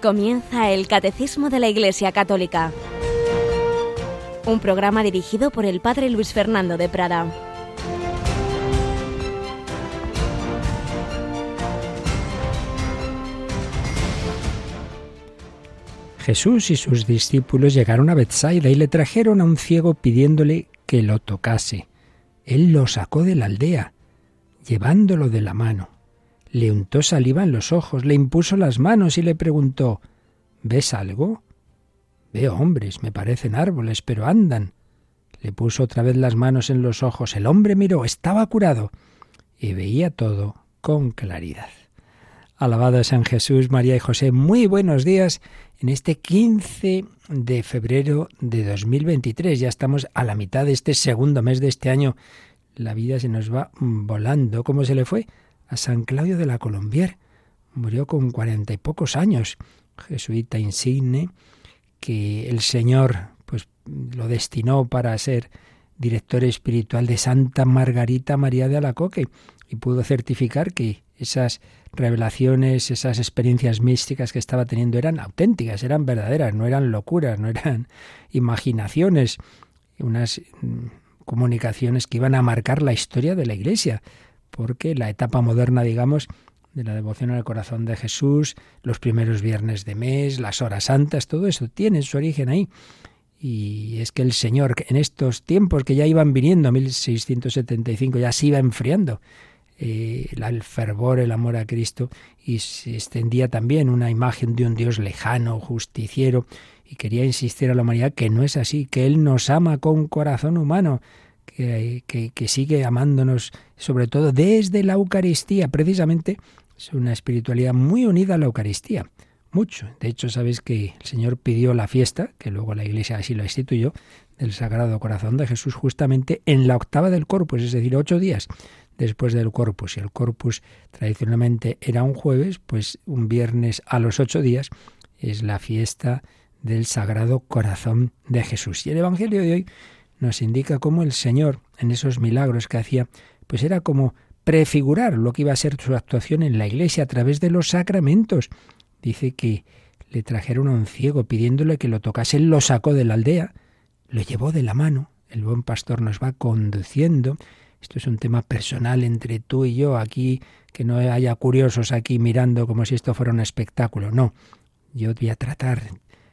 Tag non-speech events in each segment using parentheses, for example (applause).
Comienza el Catecismo de la Iglesia Católica, un programa dirigido por el Padre Luis Fernando de Prada. Jesús y sus discípulos llegaron a Bethsaida y le trajeron a un ciego pidiéndole que lo tocase. Él lo sacó de la aldea, llevándolo de la mano le untó saliva en los ojos, le impuso las manos y le preguntó ¿Ves algo? Veo hombres, me parecen árboles, pero andan. Le puso otra vez las manos en los ojos. El hombre miró, estaba curado y veía todo con claridad. Alabado San Jesús, María y José. Muy buenos días en este 15 de febrero de 2023. Ya estamos a la mitad de este segundo mes de este año. La vida se nos va volando. ¿Cómo se le fue? A San Claudio de la Colombier. Murió con cuarenta y pocos años, jesuita insigne, que el Señor pues lo destinó para ser director espiritual de Santa Margarita María de Alacoque y pudo certificar que esas revelaciones, esas experiencias místicas que estaba teniendo eran auténticas, eran verdaderas, no eran locuras, no eran (laughs) imaginaciones, unas mm, comunicaciones que iban a marcar la historia de la Iglesia porque la etapa moderna, digamos, de la devoción al corazón de Jesús, los primeros viernes de mes, las horas santas, todo eso tiene su origen ahí. Y es que el Señor, en estos tiempos que ya iban viniendo, 1675, ya se iba enfriando eh, el fervor, el amor a Cristo, y se extendía también una imagen de un Dios lejano, justiciero, y quería insistir a la humanidad que no es así, que Él nos ama con corazón humano, que, sigue amándonos, sobre todo desde la Eucaristía. Precisamente es una espiritualidad muy unida a la Eucaristía. Mucho. De hecho, sabéis que el Señor pidió la fiesta, que luego la Iglesia así la instituyó, del Sagrado Corazón de Jesús justamente en la octava del Corpus, es decir, ocho días después del Corpus. Si el Corpus tradicionalmente era un jueves, pues un viernes a los ocho días es la fiesta del Sagrado Corazón de Jesús. Y el Evangelio de hoy nos indica cómo el Señor, en esos milagros que hacía, pues era como prefigurar lo que iba a ser su actuación en la iglesia a través de los sacramentos. Dice que le trajeron a un ciego pidiéndole que lo tocase, él lo sacó de la aldea, lo llevó de la mano, el buen pastor nos va conduciendo. Esto es un tema personal entre tú y yo aquí, que no haya curiosos aquí mirando como si esto fuera un espectáculo. No, yo voy a tratar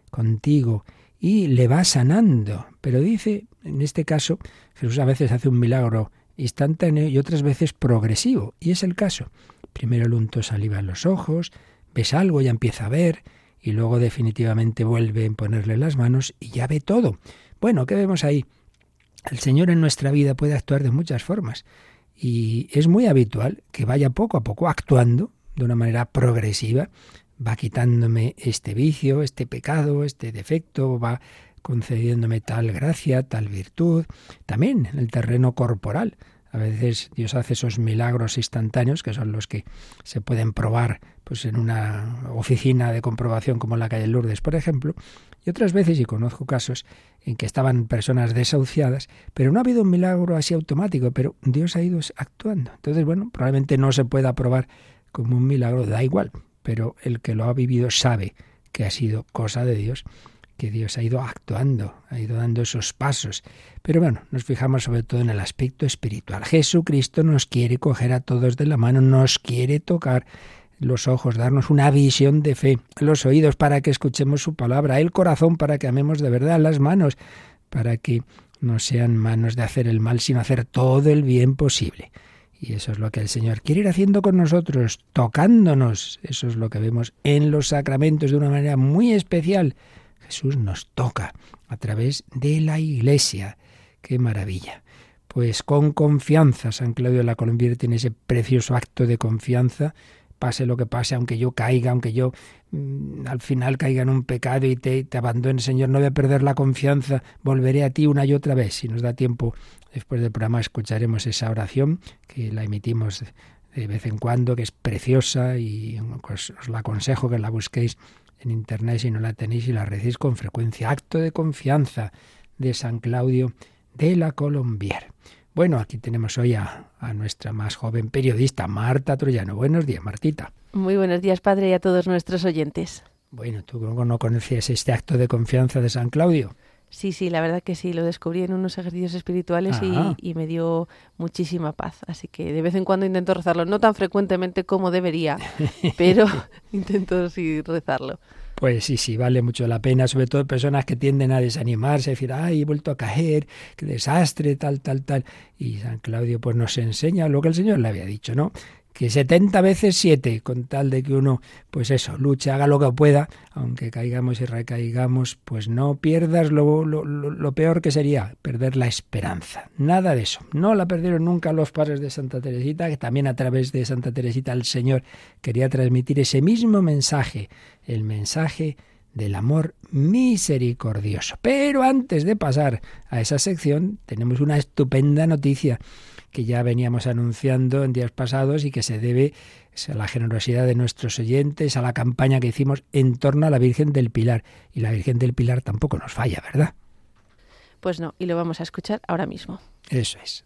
contigo y le va sanando. Pero dice, en este caso, Jesús a veces hace un milagro instantáneo y otras veces progresivo. Y es el caso. Primero el unto saliva los ojos, ves algo, ya empieza a ver, y luego definitivamente vuelve a ponerle las manos y ya ve todo. Bueno, ¿qué vemos ahí? El Señor en nuestra vida puede actuar de muchas formas y es muy habitual que vaya poco a poco actuando de una manera progresiva va quitándome este vicio, este pecado, este defecto, va concediéndome tal gracia, tal virtud, también en el terreno corporal. A veces Dios hace esos milagros instantáneos, que son los que se pueden probar pues en una oficina de comprobación como la calle Lourdes, por ejemplo, y otras veces, y conozco casos en que estaban personas desahuciadas, pero no ha habido un milagro así automático, pero Dios ha ido actuando. Entonces, bueno, probablemente no se pueda probar como un milagro, da igual, pero el que lo ha vivido sabe que ha sido cosa de Dios, que Dios ha ido actuando, ha ido dando esos pasos. Pero bueno, nos fijamos sobre todo en el aspecto espiritual. Jesucristo nos quiere coger a todos de la mano, nos quiere tocar los ojos, darnos una visión de fe, los oídos para que escuchemos su palabra, el corazón para que amemos de verdad, las manos para que no sean manos de hacer el mal, sino hacer todo el bien posible. Y eso es lo que el Señor quiere ir haciendo con nosotros, tocándonos. Eso es lo que vemos en los sacramentos de una manera muy especial. Jesús nos toca a través de la Iglesia. ¡Qué maravilla! Pues con confianza, San Claudio de la Colombier tiene ese precioso acto de confianza pase lo que pase, aunque yo caiga, aunque yo mm, al final caiga en un pecado y te, te abandone, Señor, no voy a perder la confianza, volveré a ti una y otra vez. Si nos da tiempo, después del programa escucharemos esa oración, que la emitimos de vez en cuando, que es preciosa y pues, os la aconsejo que la busquéis en internet si no la tenéis y la recéis con frecuencia. Acto de confianza de San Claudio de la Colombier. Bueno, aquí tenemos hoy a, nuestra más joven periodista, Marta Troyano. Buenos días, Martita. Muy buenos días, padre, y a todos nuestros oyentes. Bueno, ¿tú no conocías este acto de confianza de San Claudio? Sí, sí, la verdad que sí, lo descubrí en unos ejercicios espirituales y, ah. y, me dio muchísima paz. Así que de vez en cuando intento rezarlo, no tan frecuentemente como debería, (laughs) pero (laughs) intento sí rezarlo. Pues sí, sí, vale mucho la pena, sobre todo personas que tienden a desanimarse, decir, ay, he vuelto a caer, qué desastre, tal, tal, tal. Y San Claudio pues nos enseña lo que el Señor le había dicho, ¿no? Que 70 veces 7, con tal de que uno, pues eso, luche, haga lo que pueda, aunque caigamos y recaigamos, pues no pierdas lo, lo, lo, peor que sería, perder la esperanza. Nada de eso. No la perdieron nunca los padres de Santa Teresita, que también a través de Santa Teresita el Señor quería transmitir ese mismo mensaje, el mensaje del amor misericordioso. Pero antes de pasar a esa sección, tenemos una estupenda noticia que ya veníamos anunciando en días pasados y que se debe a la generosidad de nuestros oyentes, a la campaña que hicimos en torno a la Virgen del Pilar. Y la Virgen del Pilar tampoco nos falla, ¿verdad? Pues no, y lo vamos a escuchar ahora mismo. Eso es.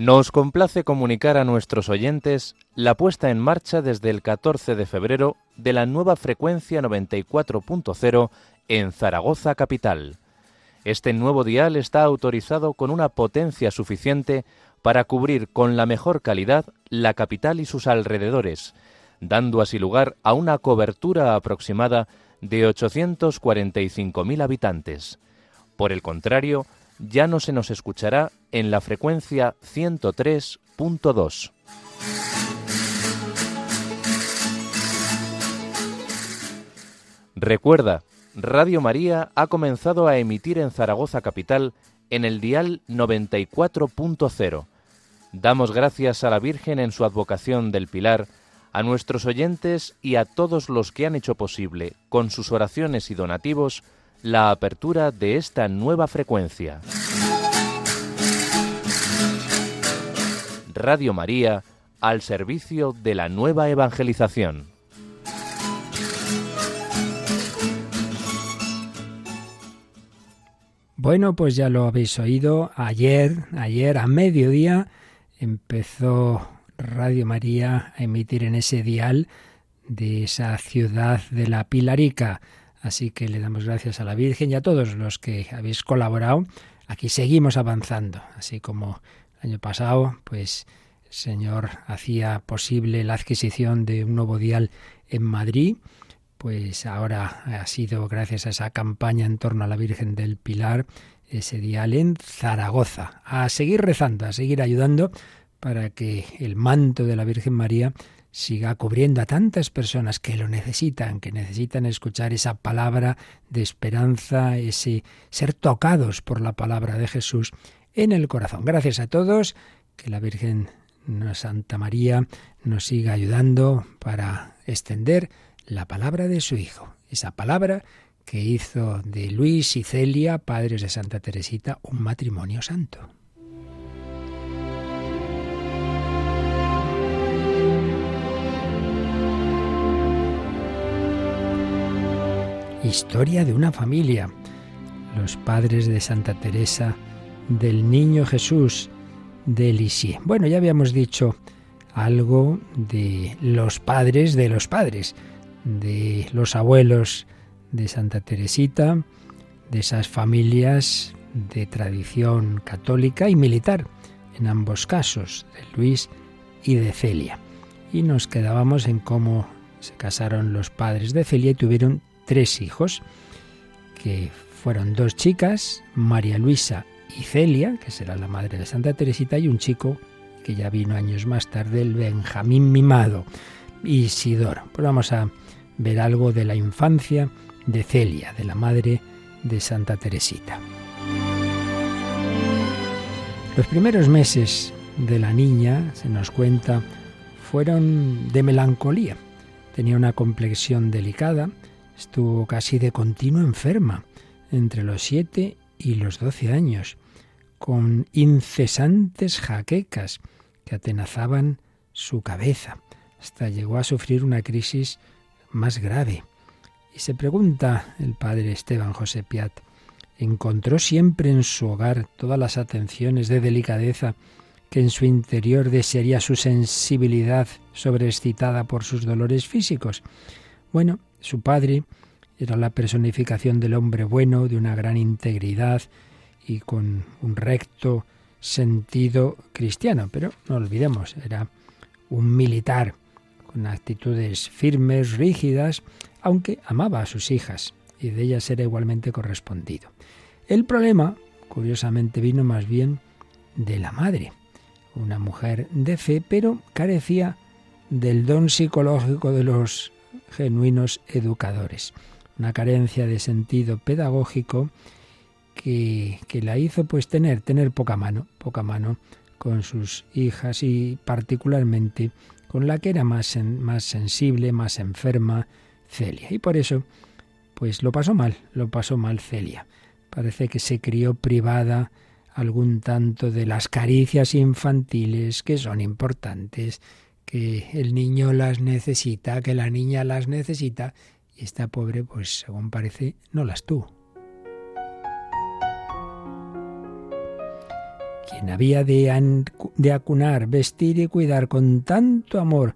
Nos complace comunicar a nuestros oyentes la puesta en marcha desde el 14 de febrero de la nueva frecuencia 94.0 en Zaragoza capital. Este nuevo dial está autorizado con una potencia suficiente para cubrir con la mejor calidad la capital y sus alrededores, dando así lugar a una cobertura aproximada de 845.000 habitantes. Por el contrario, ya no se nos escuchará en la frecuencia 103.2. Recuerda, Radio María ha comenzado a emitir en Zaragoza Capital en el dial 94.0. Damos gracias a la Virgen en su advocación del Pilar, a nuestros oyentes y a todos los que han hecho posible, con sus oraciones y donativos, la apertura de esta nueva frecuencia. Radio María al servicio de la nueva evangelización. Bueno, pues ya lo habéis oído. Ayer, ayer a mediodía empezó Radio María a emitir en ese dial de esa ciudad de la Pilarica Así que le damos gracias a la Virgen y a todos los que habéis colaborado. Aquí seguimos avanzando, así como el año pasado, pues el Señor hacía posible la adquisición de un nuevo dial en Madrid, pues ahora ha sido gracias a esa campaña en torno a la Virgen del Pilar, ese dial en Zaragoza. A seguir rezando, a seguir ayudando para que el manto de la Virgen María siga cubriendo a tantas personas que lo necesitan, que necesitan escuchar esa palabra de esperanza, ese ser tocados por la palabra de Jesús en el corazón. Gracias a todos, que la Virgen Santa María nos siga ayudando para extender la palabra de su Hijo, esa palabra que hizo de Luis y Celia, padres de Santa Teresita, un matrimonio santo. Historia de una familia. Los padres de Santa Teresa, del Niño Jesús, de Lisieux. Bueno, ya habíamos dicho algo de los padres de los padres, de los abuelos de Santa Teresita, de esas familias de tradición católica y militar, en ambos casos, de Luis y de Celia. Y nos quedábamos en cómo se casaron los padres de Celia y tuvieron tres hijos, que fueron dos chicas, María Luisa y Celia, que será la madre de Santa Teresita, y un chico que ya vino años más tarde, el Benjamín Mimado, Isidoro. Pues vamos a ver algo de la infancia de Celia, de la madre de Santa Teresita. Los primeros meses de la niña, se nos cuenta, fueron de melancolía. Tenía una complexión delicada, Estuvo casi de continuo enferma, entre los siete y los doce años, con incesantes jaquecas que atenazaban su cabeza. Hasta llegó a sufrir una crisis más grave. Y se pregunta el padre Esteban José Piat, encontró siempre en su hogar todas las atenciones de delicadeza que en su interior desearía su sensibilidad sobreexcitada por sus dolores físicos. Bueno, su padre era la personificación del hombre bueno, de una gran integridad y con un recto sentido cristiano, pero no olvidemos, era un militar con actitudes firmes, rígidas, aunque amaba a sus hijas y de ellas era igualmente correspondido. El problema, curiosamente, vino más bien de la madre, una mujer de fe, pero carecía del don psicológico de los genuinos educadores, una carencia de sentido pedagógico que, que la hizo pues tener, tener poca mano, poca mano con sus hijas y particularmente con la que era más, más sensible, más enferma, Celia. Y por eso, pues lo pasó mal, lo pasó mal Celia. Parece que se crió privada algún tanto de las caricias infantiles que son importantes, que el niño las necesita, que la niña las necesita, y esta pobre, pues según parece, no las tuvo. Quien había de, de acunar, vestir y cuidar con tanto amor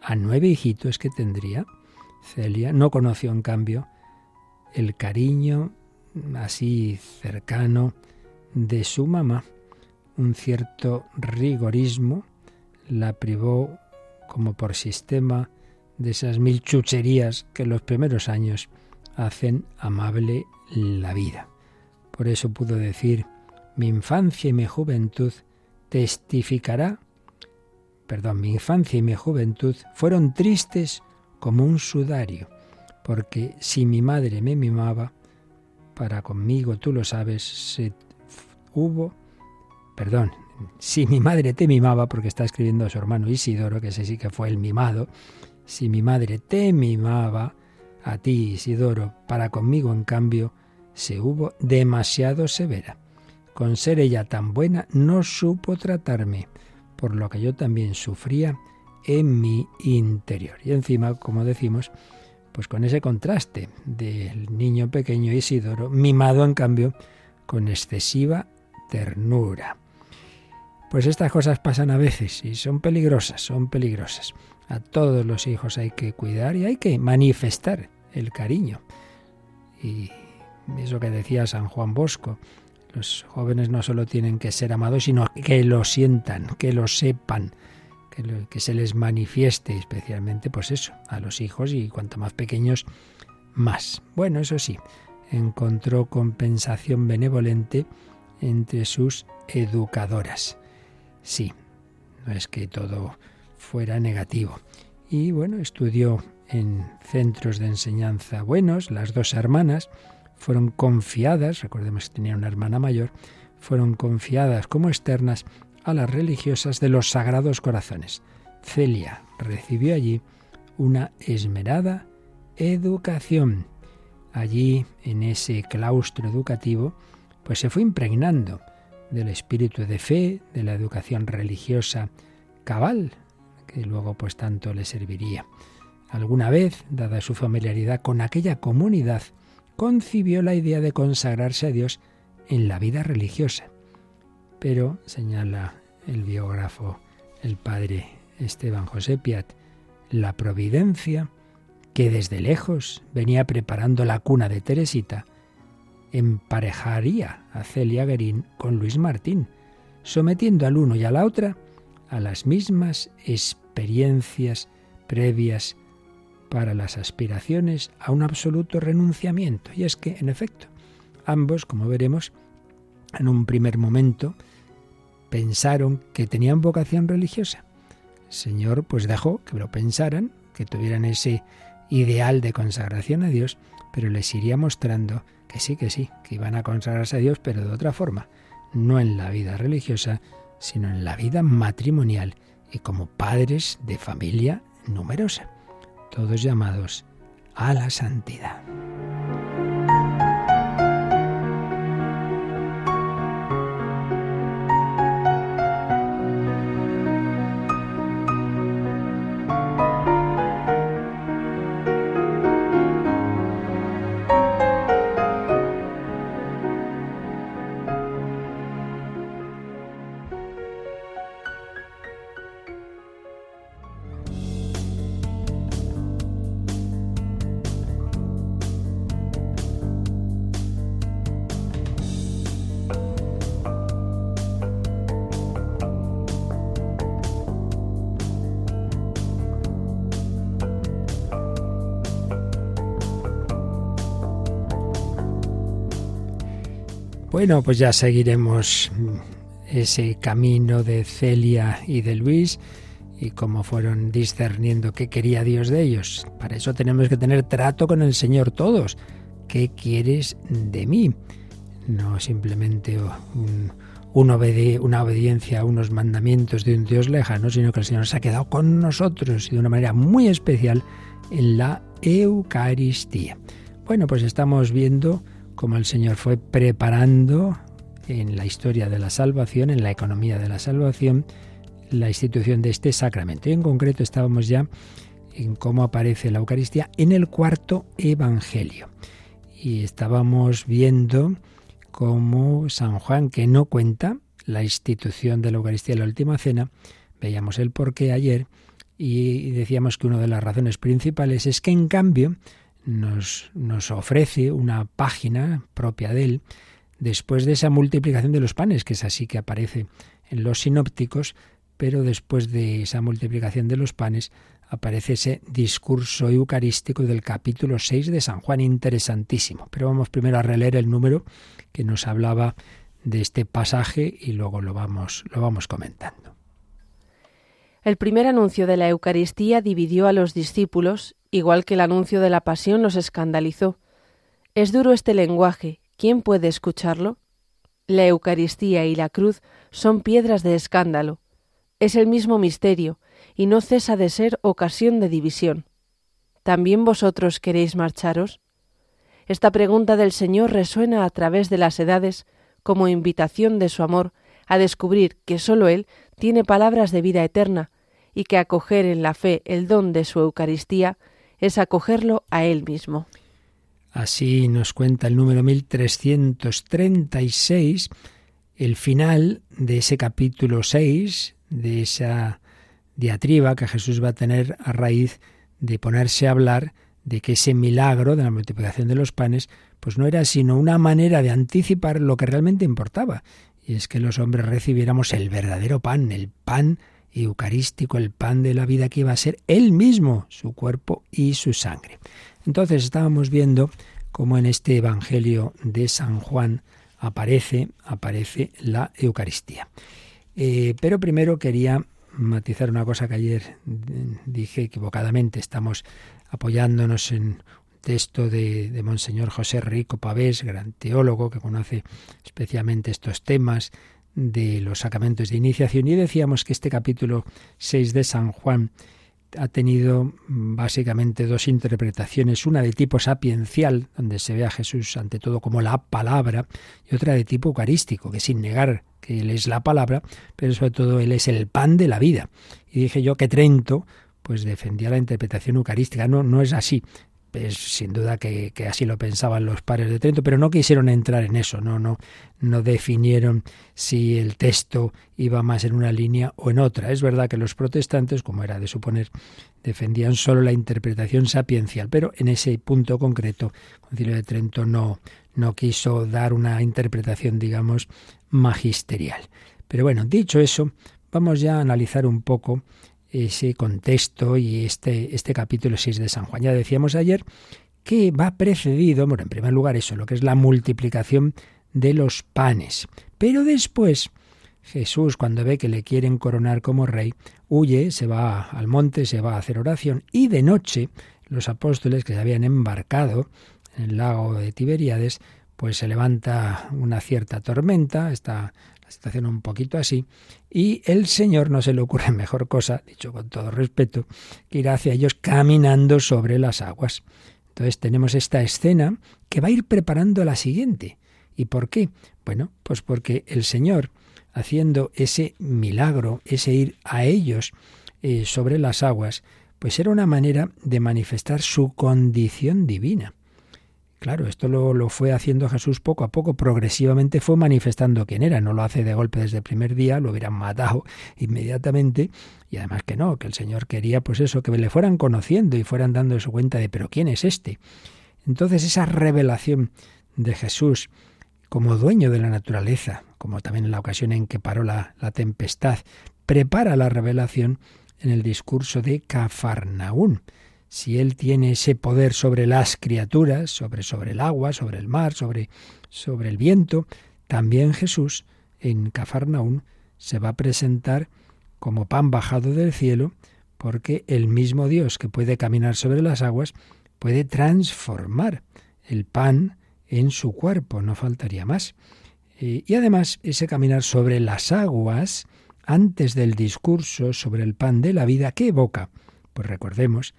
a nueve hijitos que tendría, Celia no conoció, en cambio, el cariño así cercano de su mamá. Un cierto rigorismo la privó como por sistema de esas mil chucherías que en los primeros años hacen amable la vida. Por eso pudo decir, mi infancia y mi juventud testificará, perdón, mi infancia y mi juventud fueron tristes como un sudario, porque si mi madre me mimaba, para conmigo, tú lo sabes, se hubo, perdón, si mi madre te mimaba, porque está escribiendo a su hermano Isidoro, que ese sí que fue el mimado, si mi madre te mimaba, a ti Isidoro, para conmigo en cambio, se hubo demasiado severa. Con ser ella tan buena, no supo tratarme, por lo que yo también sufría en mi interior. Y encima, como decimos, pues con ese contraste del niño pequeño Isidoro, mimado en cambio con excesiva ternura. Pues estas cosas pasan a veces y son peligrosas, son peligrosas. A todos los hijos hay que cuidar y hay que manifestar el cariño. Y eso que decía San Juan Bosco, los jóvenes no solo tienen que ser amados, sino que lo sientan, que lo sepan, que, se les manifieste especialmente, pues eso, a los hijos y cuanto más pequeños, más. Bueno, eso sí, encontró compensación benevolente entre sus educadoras. Sí, no es que todo fuera negativo. Y bueno, estudió en centros de enseñanza buenos, las dos hermanas fueron confiadas, recordemos que tenía una hermana mayor, fueron confiadas como externas a las religiosas de los Sagrados Corazones. Celia recibió allí una esmerada educación. Allí, en ese claustro educativo, pues se fue impregnando del espíritu de fe, de la educación religiosa cabal, que luego pues tanto le serviría. Alguna vez, dada su familiaridad con aquella comunidad, concibió la idea de consagrarse a Dios en la vida religiosa. Pero, señala el biógrafo, el padre Esteban José Piat, la providencia que desde lejos venía preparando la cuna de Teresita, emparejaría a Celia Guerín con Luis Martín, sometiendo al uno y a la otra a las mismas experiencias previas para las aspiraciones a un absoluto renunciamiento. Y es que, en efecto, ambos, como veremos, en un primer momento pensaron que tenían vocación religiosa. El Señor pues dejó que lo pensaran, que tuvieran ese ideal de consagración a Dios, pero les iría mostrando que sí, que sí, que iban a consagrarse a Dios, pero de otra forma, no en la vida religiosa, sino en la vida matrimonial y como padres de familia numerosa, todos llamados a la santidad. Bueno, pues ya seguiremos ese camino de Celia y de Luis y cómo fueron discerniendo qué quería Dios de ellos. Para eso tenemos que tener trato con el Señor todos. ¿Qué quieres de mí? No simplemente una obediencia a unos mandamientos de un Dios lejano, sino que el Señor se ha quedado con nosotros y de una manera muy especial en la Eucaristía. Bueno, pues estamos viendo cómo el Señor fue preparando en la historia de la salvación, en la economía de la salvación, la institución de este sacramento. Y en concreto estábamos ya en cómo aparece la Eucaristía en el cuarto Evangelio. Y estábamos viendo cómo San Juan, que no cuenta la institución de la Eucaristía en la última cena, veíamos el porqué ayer y decíamos que una de las razones principales es que en cambio nos, nos ofrece una página propia de él después de esa multiplicación de los panes, que es así que aparece en los sinópticos, pero después de esa multiplicación de los panes aparece ese discurso eucarístico del capítulo 6 de San Juan, interesantísimo. Pero vamos primero a releer el número que nos hablaba de este pasaje y luego lo vamos, lo vamos comentando. El primer anuncio de la Eucaristía dividió a los discípulos, igual que el anuncio de la Pasión los escandalizó. Es duro este lenguaje, ¿quién puede escucharlo? La Eucaristía y la cruz son piedras de escándalo es el mismo misterio, y no cesa de ser ocasión de división. ¿También vosotros queréis marcharos? Esta pregunta del Señor resuena a través de las edades como invitación de su amor a descubrir que sólo Él tiene palabras de vida eterna y que acoger en la fe el don de su Eucaristía es acogerlo a Él mismo. Así nos cuenta el número 1336, el final de ese capítulo 6 de esa diatriba que Jesús va a tener a raíz de ponerse a hablar de que ese milagro de la multiplicación de los panes pues no era sino una manera de anticipar lo que realmente importaba, y es que los hombres recibiéramos el verdadero pan, el pan eucarístico, el pan de la vida que iba a ser él mismo, su cuerpo y su sangre. Entonces estábamos viendo cómo en este Evangelio de San Juan aparece, aparece la Eucaristía. Eh, pero primero quería matizar una cosa que ayer dije equivocadamente. Estamos apoyándonos en texto de, de Monseñor José Rico Pavés, gran teólogo que conoce especialmente estos temas de los sacramentos de iniciación. Y decíamos que este capítulo 6 de San Juan ha tenido básicamente dos interpretaciones, una de tipo sapiencial, donde se ve a Jesús ante todo como la palabra, y otra de tipo eucarístico, que sin negar que Él es la palabra, pero sobre todo Él es el pan de la vida. Y dije yo que Trento pues defendía la interpretación eucarística. No, no es así es sin duda que, así lo pensaban los padres de Trento, pero no quisieron entrar en eso, no, no, no definieron si el texto iba más en una línea o en otra. Es verdad que los protestantes, como era de suponer, defendían solo la interpretación sapiencial, pero en ese punto concreto, el Concilio de Trento no, no quiso dar una interpretación, digamos, magisterial. Pero bueno, dicho eso, vamos ya a analizar un poco ese contexto y este, este capítulo 6 de San Juan. Ya decíamos ayer que va precedido, bueno, en primer lugar eso, lo que es la multiplicación de los panes. Pero después Jesús, cuando ve que le quieren coronar como rey, huye, se va al monte, se va a hacer oración y de noche los apóstoles que se habían embarcado en el lago de Tiberíades, pues se levanta una cierta tormenta, está la situación un poquito así, y el Señor no se le ocurre (laughs) mejor cosa, dicho con todo respeto, que ir hacia ellos caminando sobre las aguas. Entonces tenemos esta escena que va a ir preparando la siguiente. ¿Y por qué? Bueno, pues porque el Señor, haciendo ese milagro, ese ir a ellos eh, sobre las aguas, pues era una manera de manifestar su condición divina. Claro, esto lo, fue haciendo Jesús poco a poco, progresivamente fue manifestando quién era, no lo hace de golpe desde el primer día, lo hubieran matado (laughs) inmediatamente, y además que no, que el Señor quería pues eso, que le fueran conociendo y fueran dando su cuenta de, pero ¿quién es este? Entonces esa revelación de Jesús como dueño de la naturaleza, como también en la ocasión en que paró la, la tempestad, prepara la revelación en el discurso de Cafarnaún si Él tiene ese poder sobre las criaturas, sobre, sobre el agua, sobre el mar, sobre, sobre el viento, también Jesús en Cafarnaún se va a presentar como pan bajado del cielo, porque el mismo Dios que puede caminar sobre las aguas puede transformar el pan en su cuerpo, no faltaría más. Eh, y además ese caminar sobre las aguas, antes del discurso sobre el pan de la vida, ¿qué evoca? Pues recordemos,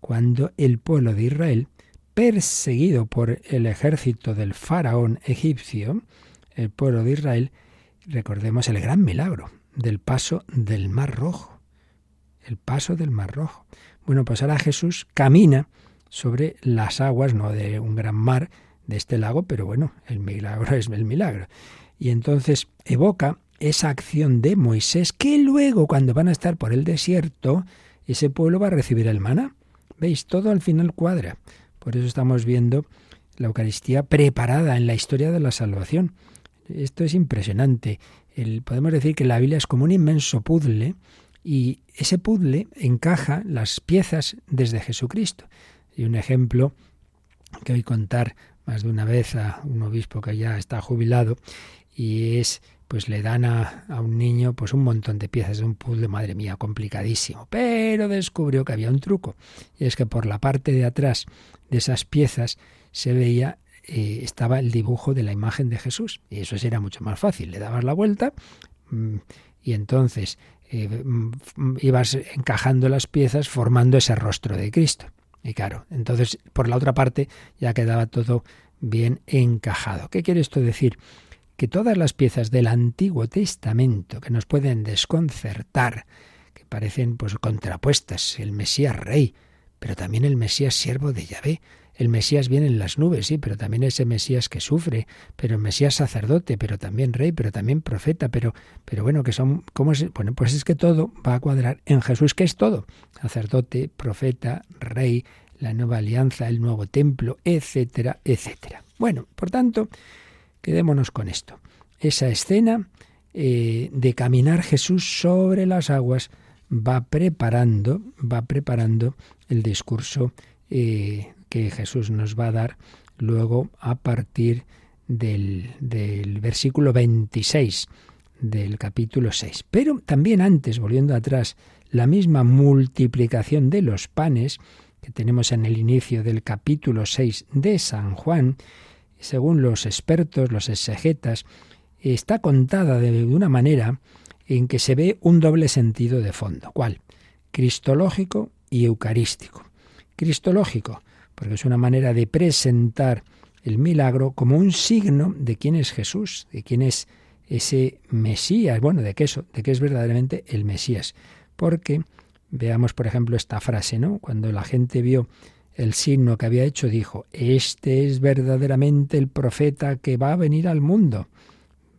cuando el pueblo de Israel, perseguido por el ejército del faraón egipcio, el pueblo de Israel, recordemos el gran milagro del paso del Mar Rojo. El paso del Mar Rojo. Bueno, pues ahora Jesús camina sobre las aguas, no de un gran mar, de este lago, pero bueno, el milagro (laughs) es el milagro. Y entonces evoca esa acción de Moisés que luego cuando van a estar por el desierto, ese pueblo va a recibir el maná. ¿Veis? Todo al final cuadra. Por eso estamos viendo la Eucaristía preparada en la historia de la salvación. Esto es impresionante. El, podemos decir que la Biblia es como un inmenso puzzle y ese puzzle encaja las piezas desde Jesucristo. Y un ejemplo que hoy contar más de una vez a un obispo que ya está jubilado y es pues le dan a, a, un niño pues un montón de piezas de un puzzle, madre mía, complicadísimo. Pero descubrió que había un truco. Y es que por la parte de atrás de esas piezas se veía, eh, estaba el dibujo de la imagen de Jesús. Y eso era mucho más fácil. Le dabas la vuelta mm, y entonces eh, mm, ibas encajando las piezas formando ese rostro de Cristo. Y claro, entonces por la otra parte ya quedaba todo bien encajado. ¿Qué quiere esto decir? Que todas las piezas del Antiguo Testamento que nos pueden desconcertar, que parecen pues contrapuestas, el Mesías rey, pero también el Mesías siervo de Yahvé, el Mesías viene en las nubes, sí, pero también ese Mesías que sufre, pero el Mesías sacerdote, pero también rey, pero también profeta, pero, pero bueno, que son, ¿cómo es? Bueno, pues es que todo va a cuadrar en Jesús, que es todo, sacerdote, profeta, rey, la nueva alianza, el nuevo templo, etcétera, etcétera. Bueno, por tanto, quedémonos con esto. Esa escena eh, de caminar Jesús sobre las aguas va preparando, va preparando el discurso eh, que Jesús nos va a dar luego a partir del, del versículo 26 del capítulo 6. Pero también antes, volviendo atrás, la misma multiplicación de los panes que tenemos en el inicio del capítulo 6 de San Juan, según los expertos, los exegetas, está contada de una manera en que se ve un doble sentido de fondo. ¿Cuál? Cristológico y eucarístico. Cristológico, porque es una manera de presentar el milagro como un signo de quién es Jesús, de quién es ese Mesías, bueno, de qué eso, de qué es verdaderamente el Mesías. Porque veamos, por ejemplo, esta frase, ¿no? Cuando la gente vio el signo que había hecho, dijo, este es verdaderamente el profeta que va a venir al mundo.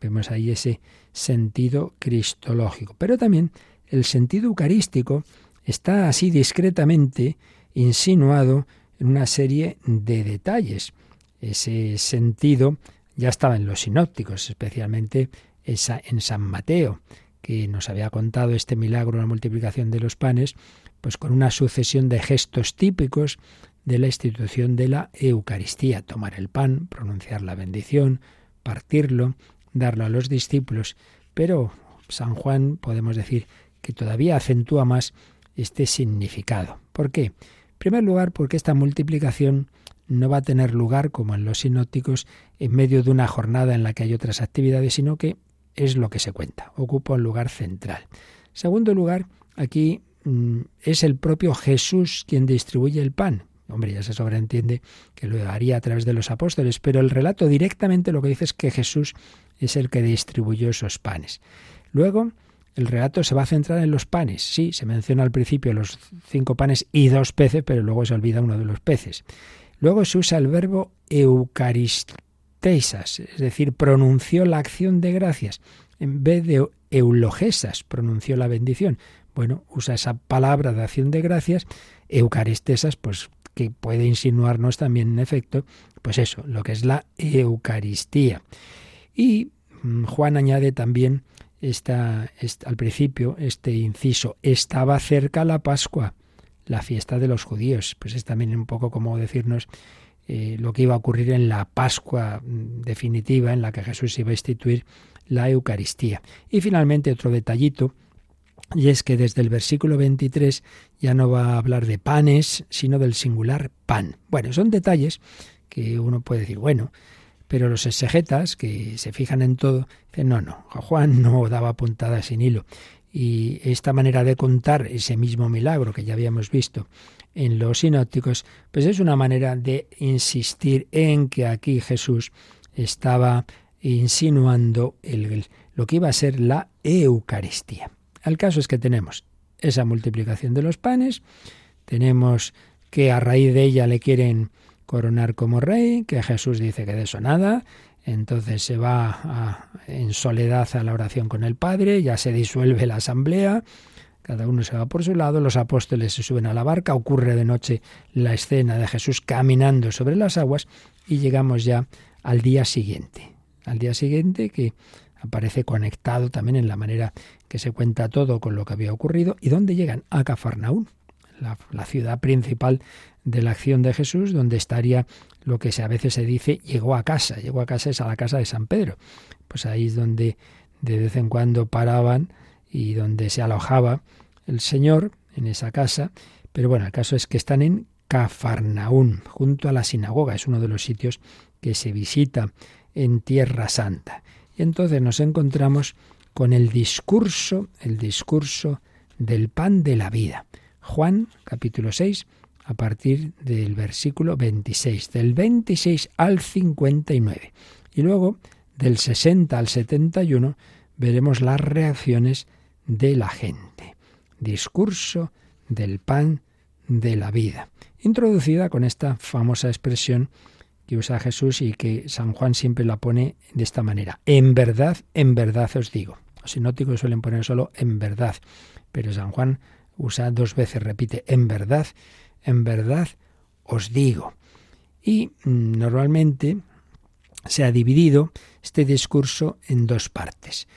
Vemos ahí ese sentido cristológico. Pero también el sentido eucarístico está así discretamente insinuado en una serie de detalles. Ese sentido ya estaba en los sinópticos, especialmente en San Mateo, que nos había contado este milagro, la multiplicación de los panes, pues con una sucesión de gestos típicos de la institución de la Eucaristía, tomar el pan, pronunciar la bendición, partirlo, darlo a los discípulos, pero San Juan podemos decir que todavía acentúa más este significado. ¿Por qué? En primer lugar, porque esta multiplicación no va a tener lugar, como en los sinópticos, en medio de una jornada en la que hay otras actividades, sino que es lo que se cuenta, ocupa un lugar central. Segundo lugar, aquí mm, es el propio Jesús quien distribuye el pan. Hombre, ya se sobreentiende que lo haría a través de los apóstoles, pero el relato directamente lo que dice es que Jesús es el que distribuyó esos panes. Luego, el relato se va a centrar en los panes. Sí, se menciona al principio los cinco panes y dos peces, pero luego se olvida uno de los peces. Luego se usa el verbo eucaristesas, es decir, pronunció la acción de gracias. En vez de eulogesas, pronunció la bendición. Bueno, usa esa palabra de acción de gracias, eucaristesas, pues que puede insinuarnos también en efecto, pues eso, lo que es la Eucaristía. Y mm, Juan añade también esta, al principio este inciso, estaba cerca la Pascua, la fiesta de los judíos. Pues es también un poco como decirnos, eh, lo que iba a ocurrir en la Pascua mm, definitiva en la que Jesús iba a instituir la Eucaristía. Y finalmente otro detallito, y es que desde el versículo 23 ya no va a hablar de panes, sino del singular pan. Bueno, son detalles que uno puede decir, bueno, pero los exegetas, que se fijan en todo, dicen, no, no, Juan no daba puntada sin hilo. Y esta manera de contar ese mismo milagro que ya habíamos visto en los sinópticos, pues es una manera de insistir en que aquí Jesús estaba insinuando lo que iba a ser la Eucaristía. El caso es que tenemos esa multiplicación de los panes, tenemos que a raíz de ella le quieren coronar como rey, que Jesús dice que de eso nada, entonces se va en soledad a la oración con el Padre, ya se disuelve la asamblea, cada uno se va por su lado, los apóstoles se suben a la barca, ocurre de noche la escena de Jesús caminando sobre las aguas y llegamos ya al día siguiente. Al día siguiente que aparece conectado también en la manera que se cuenta todo con lo que había ocurrido y dónde llegan a Cafarnaún, la ciudad principal de la acción de Jesús, donde estaría lo que a veces se dice llegó a casa. Llegó a casa es a la casa de San Pedro. Pues ahí es donde de vez en cuando paraban y donde se alojaba el Señor en esa casa. Pero bueno, el caso es que están en Cafarnaún, junto a la sinagoga. Es uno de los sitios que se visita en Tierra Santa. Y entonces nos encontramos con el discurso, el discurso del pan de la vida. Juan, capítulo 6, a partir del versículo 26, del 26 al 59. Y luego, del 60 al 71, veremos las reacciones de la gente. Discurso del pan de la vida, introducida con esta famosa expresión que usa Jesús y que San Juan siempre la pone de esta manera. En verdad, en verdad os digo. Los sinóticos suelen poner solo en verdad, pero San Juan usa dos veces, repite, en verdad, en verdad os digo. Y mm, normalmente se ha dividido este discurso en dos partes.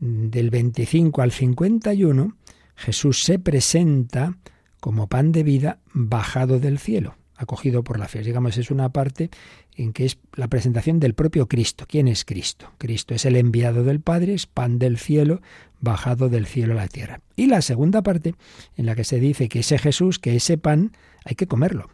Del 25 al 51, Jesús se presenta como pan de vida bajado del cielo, acogido por la fe. Digamos, es una parte en que es la presentación del propio Cristo. ¿Quién es Cristo? Cristo es el enviado del Padre, es pan del cielo, bajado del cielo a la tierra. Y la segunda parte, en la que se dice que ese Jesús, que ese pan, hay que comerlo.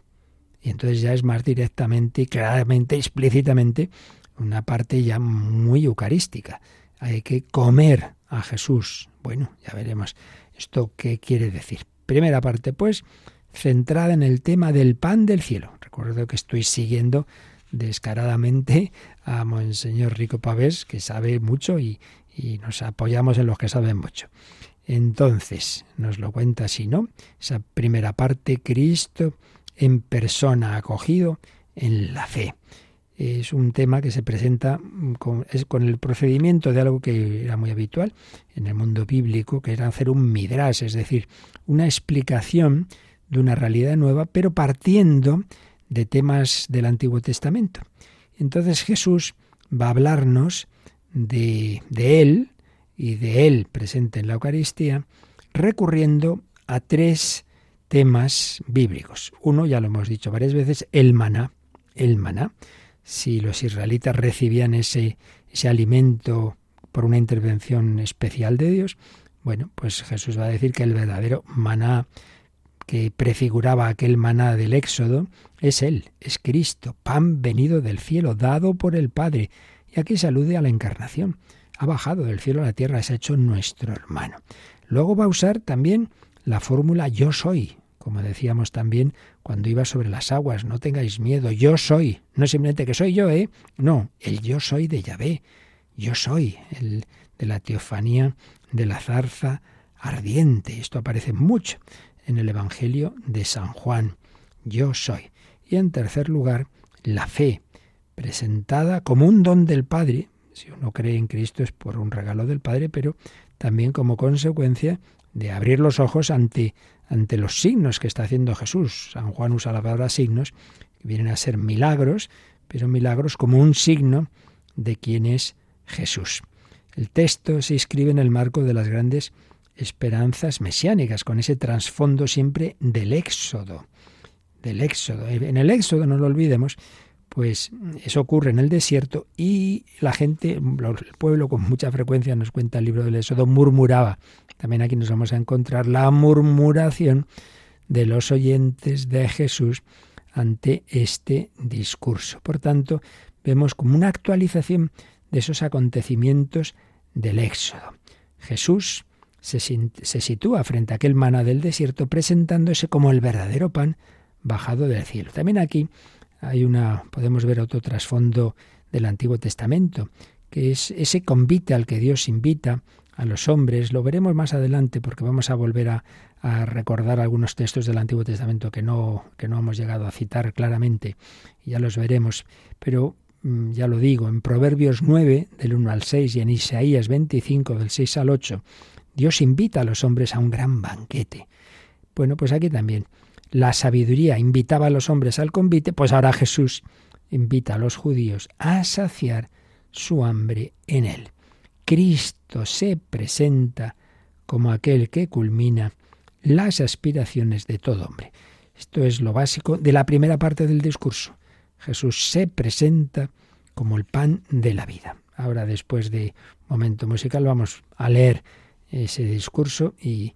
Y entonces ya es más directamente, claramente, explícitamente, una parte ya muy eucarística. Hay que comer a Jesús. Bueno, ya veremos esto qué quiere decir. Primera parte, pues, centrada en el tema del pan del cielo. Recuerdo que estoy siguiendo descaradamente a Monseñor Rico Pavés, que sabe mucho y, y nos apoyamos en los que saben mucho. Entonces, nos lo cuenta así, ¿no? Esa primera parte, Cristo en persona acogido en la fe. Es un tema que se presenta con, con, el procedimiento de algo que era muy habitual en el mundo bíblico, que era hacer un midrash, es decir, una explicación de una realidad nueva, pero partiendo de temas del Antiguo Testamento. Entonces Jesús va a hablarnos de, de Él y de Él presente en la Eucaristía, recurriendo a tres temas bíblicos. Uno, ya lo hemos dicho varias veces, el maná. El maná. Si los israelitas recibían ese, ese alimento por una intervención especial de Dios, bueno, pues Jesús va a decir que el verdadero maná que prefiguraba aquel maná del Éxodo es Él, es Cristo, pan venido del cielo, dado por el Padre, y aquí se alude a la encarnación. Ha bajado del cielo a la tierra, se ha hecho nuestro hermano. Luego va a usar también la fórmula yo soy, como decíamos también cuando iba sobre las aguas, no tengáis miedo, yo soy, no simplemente que soy yo, ¿eh? No, el yo soy de Yahvé, yo soy, el de la teofanía de la zarza ardiente. Esto aparece mucho en el Evangelio de San Juan, yo soy. Y en tercer lugar, la fe, presentada como un don del Padre, si uno cree en Cristo es por un regalo del Padre, pero también como consecuencia de abrir los ojos ante, ante los signos que está haciendo Jesús. San Juan usa la palabra signos, que vienen a ser milagros, pero milagros como un signo de quién es Jesús. El texto se inscribe en el marco de las grandes esperanzas mesiánicas, con ese trasfondo siempre del éxodo. Del éxodo. En el éxodo, no lo olvidemos, Pues eso ocurre en el desierto y la gente, el pueblo con mucha frecuencia nos cuenta el libro del Éxodo, murmuraba. También aquí nos vamos a encontrar la murmuración de los oyentes de Jesús ante este discurso. Por tanto, vemos como una actualización de esos acontecimientos del Éxodo. Jesús se, sitúa frente a aquel maná del desierto presentándose como el verdadero pan bajado del cielo. También aquí hay una, podemos ver otro trasfondo del Antiguo Testamento, que es ese convite al que Dios invita a los hombres. Lo veremos más adelante porque vamos a volver a, recordar algunos textos del Antiguo Testamento que no, que no hemos llegado a citar claramente, ya los veremos. Pero mm, ya lo digo, en Proverbios 9, del 1 al 6, y en Isaías 25, del 6 al 8, Dios invita a los hombres a un gran banquete. Bueno, pues aquí también la sabiduría invitaba a los hombres al convite, pues ahora Jesús invita a los judíos a saciar su hambre en él. Cristo se presenta como aquel que culmina las aspiraciones de todo hombre. Esto es lo básico de la primera parte del discurso. Jesús se presenta como el pan de la vida. Ahora, después de momento musical, vamos a leer ese discurso y,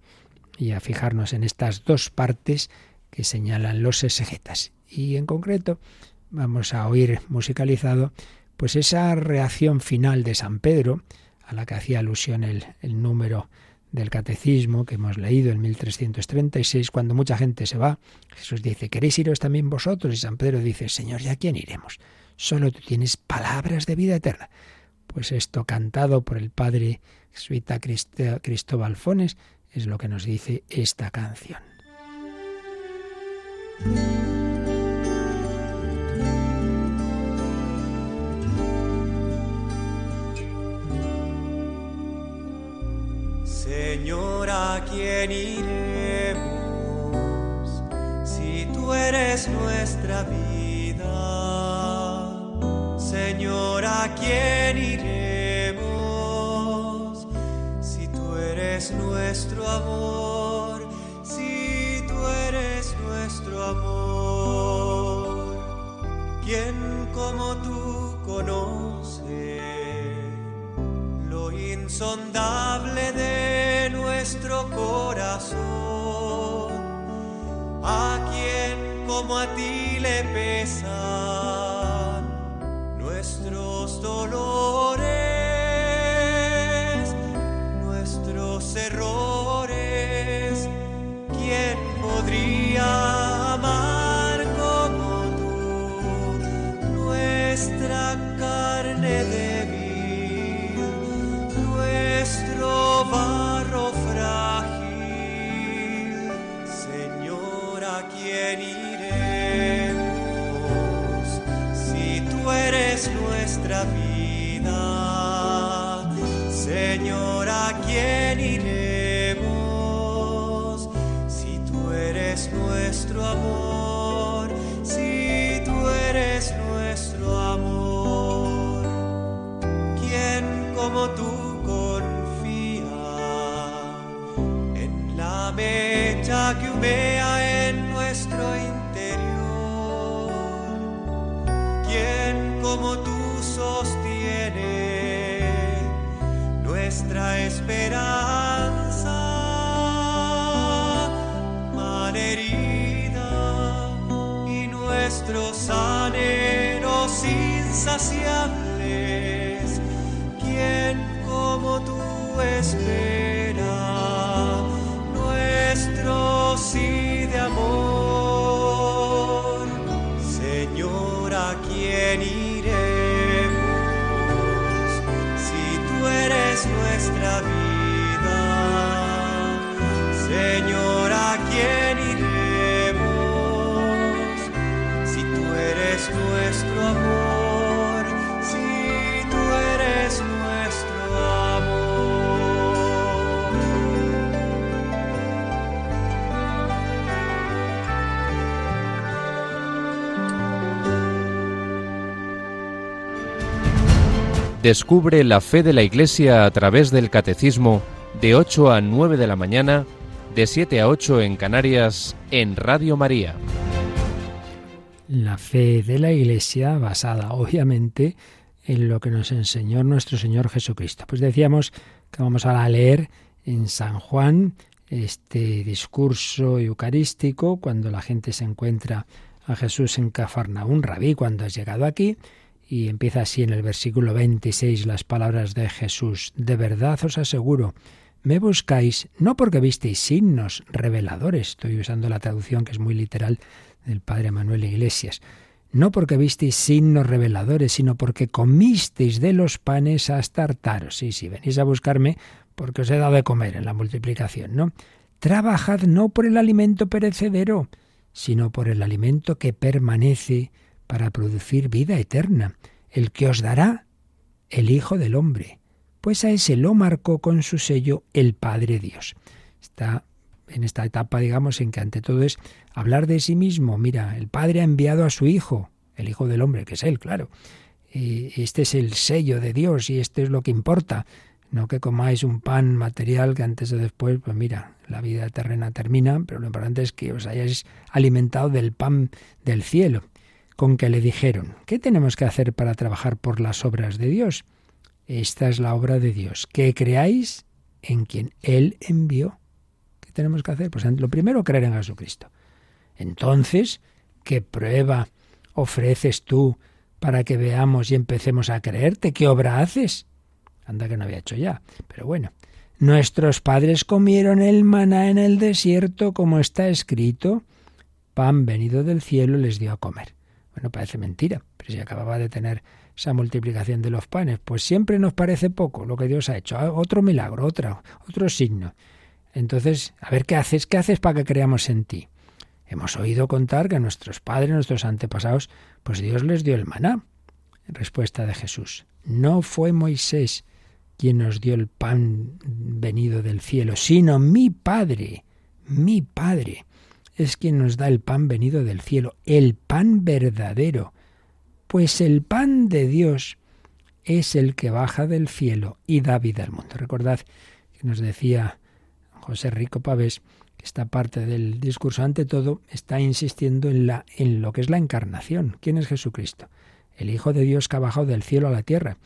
a fijarnos en estas dos partes que señalan los exegetas. Y en concreto vamos a oír musicalizado pues esa reacción final de San Pedro, a la que hacía alusión el, el número del catecismo que hemos leído en 1336, cuando mucha gente se va, Jesús dice, ¿queréis iros también vosotros? Y San Pedro dice, Señor, ¿ya quién iremos? Solo tú tienes palabras de vida eterna. Pues esto cantado por el padre jesuita Cristóbal Fones es lo que nos dice esta canción. Señor, ¿a quién iremos si tú eres nuestra vida? Señor, ¿a quién iremos eres nuestro amor? Si tú eres nuestro amor, ¿quién como tú conoce lo insondable de nuestro corazón? ¿A quién como a ti le pesan nuestros dolores, errores? ¿Quién podría amar como tú nuestra carne débil, nuestro barro frágil? Señor, ¿a quién iremos si tú eres nuestra vida? Señor, me. Descubre la fe de la Iglesia a través del Catecismo de 8 a 9 de la mañana, de 7 a 8 en Canarias, en Radio María. la fe de la Iglesia basada obviamente en lo que nos enseñó nuestro Señor Jesucristo. Pues decíamos que vamos a leer en San Juan este discurso eucarístico cuando la gente se encuentra a Jesús en Cafarnaún, rabí, cuando has llegado aquí, y empieza así en el versículo 26 las palabras de Jesús, de verdad os aseguro, me buscáis no porque visteis signos reveladores, estoy usando la traducción que es muy literal del padre Manuel Iglesias, no porque visteis signos reveladores, sino porque comisteis de los panes hasta hartaros. Sí, sí, venís a buscarme porque os he dado de comer en la multiplicación, ¿no? Trabajad no por el alimento perecedero, sino por el alimento que permanece para producir vida eterna, el que os dará el Hijo del Hombre, pues a ese lo marcó con su sello el Padre Dios. Está en esta etapa, digamos, en que ante todo es hablar de sí mismo. Mira, el Padre ha enviado a su Hijo, el Hijo del Hombre, que es Él, claro. Y este es el sello de Dios y esto es lo que importa. No que comáis un pan material que antes o después, pues mira, la vida terrena termina, pero lo importante es que os hayáis alimentado del pan del cielo. Con que le dijeron, ¿qué tenemos que hacer para trabajar por las obras de Dios? Esta es la obra de Dios, que creáis en quien Él envió tenemos que hacer? Pues lo primero, creer en Jesucristo. Entonces, ¿qué prueba ofreces tú para que veamos y empecemos a creerte? ¿Qué obra haces? Anda que no había hecho ya, pero bueno. Nuestros padres comieron el maná en el desierto, como está escrito. Pan venido del cielo les dio a comer. Bueno, parece mentira, pero si acababa de tener esa multiplicación de los panes, pues siempre nos parece poco lo que Dios ha hecho. Ah, otro milagro, otro, otro signo. Entonces, a ver qué haces, qué haces para que creamos en ti. Hemos oído contar que nuestros padres, nuestros antepasados, pues Dios les dio el maná. Respuesta de Jesús. No fue Moisés quien nos dio el pan venido del cielo, sino mi Padre, mi Padre es quien nos da el pan venido del cielo, el pan verdadero. Pues el pan de Dios es el que baja del cielo y da vida al mundo. Recordad que nos decía José Rico Pavés, que esta parte del discurso, ante todo, está insistiendo en, la, en lo que es la encarnación. ¿Quién es Jesucristo? El Hijo de Dios que ha bajado del cielo a la tierra.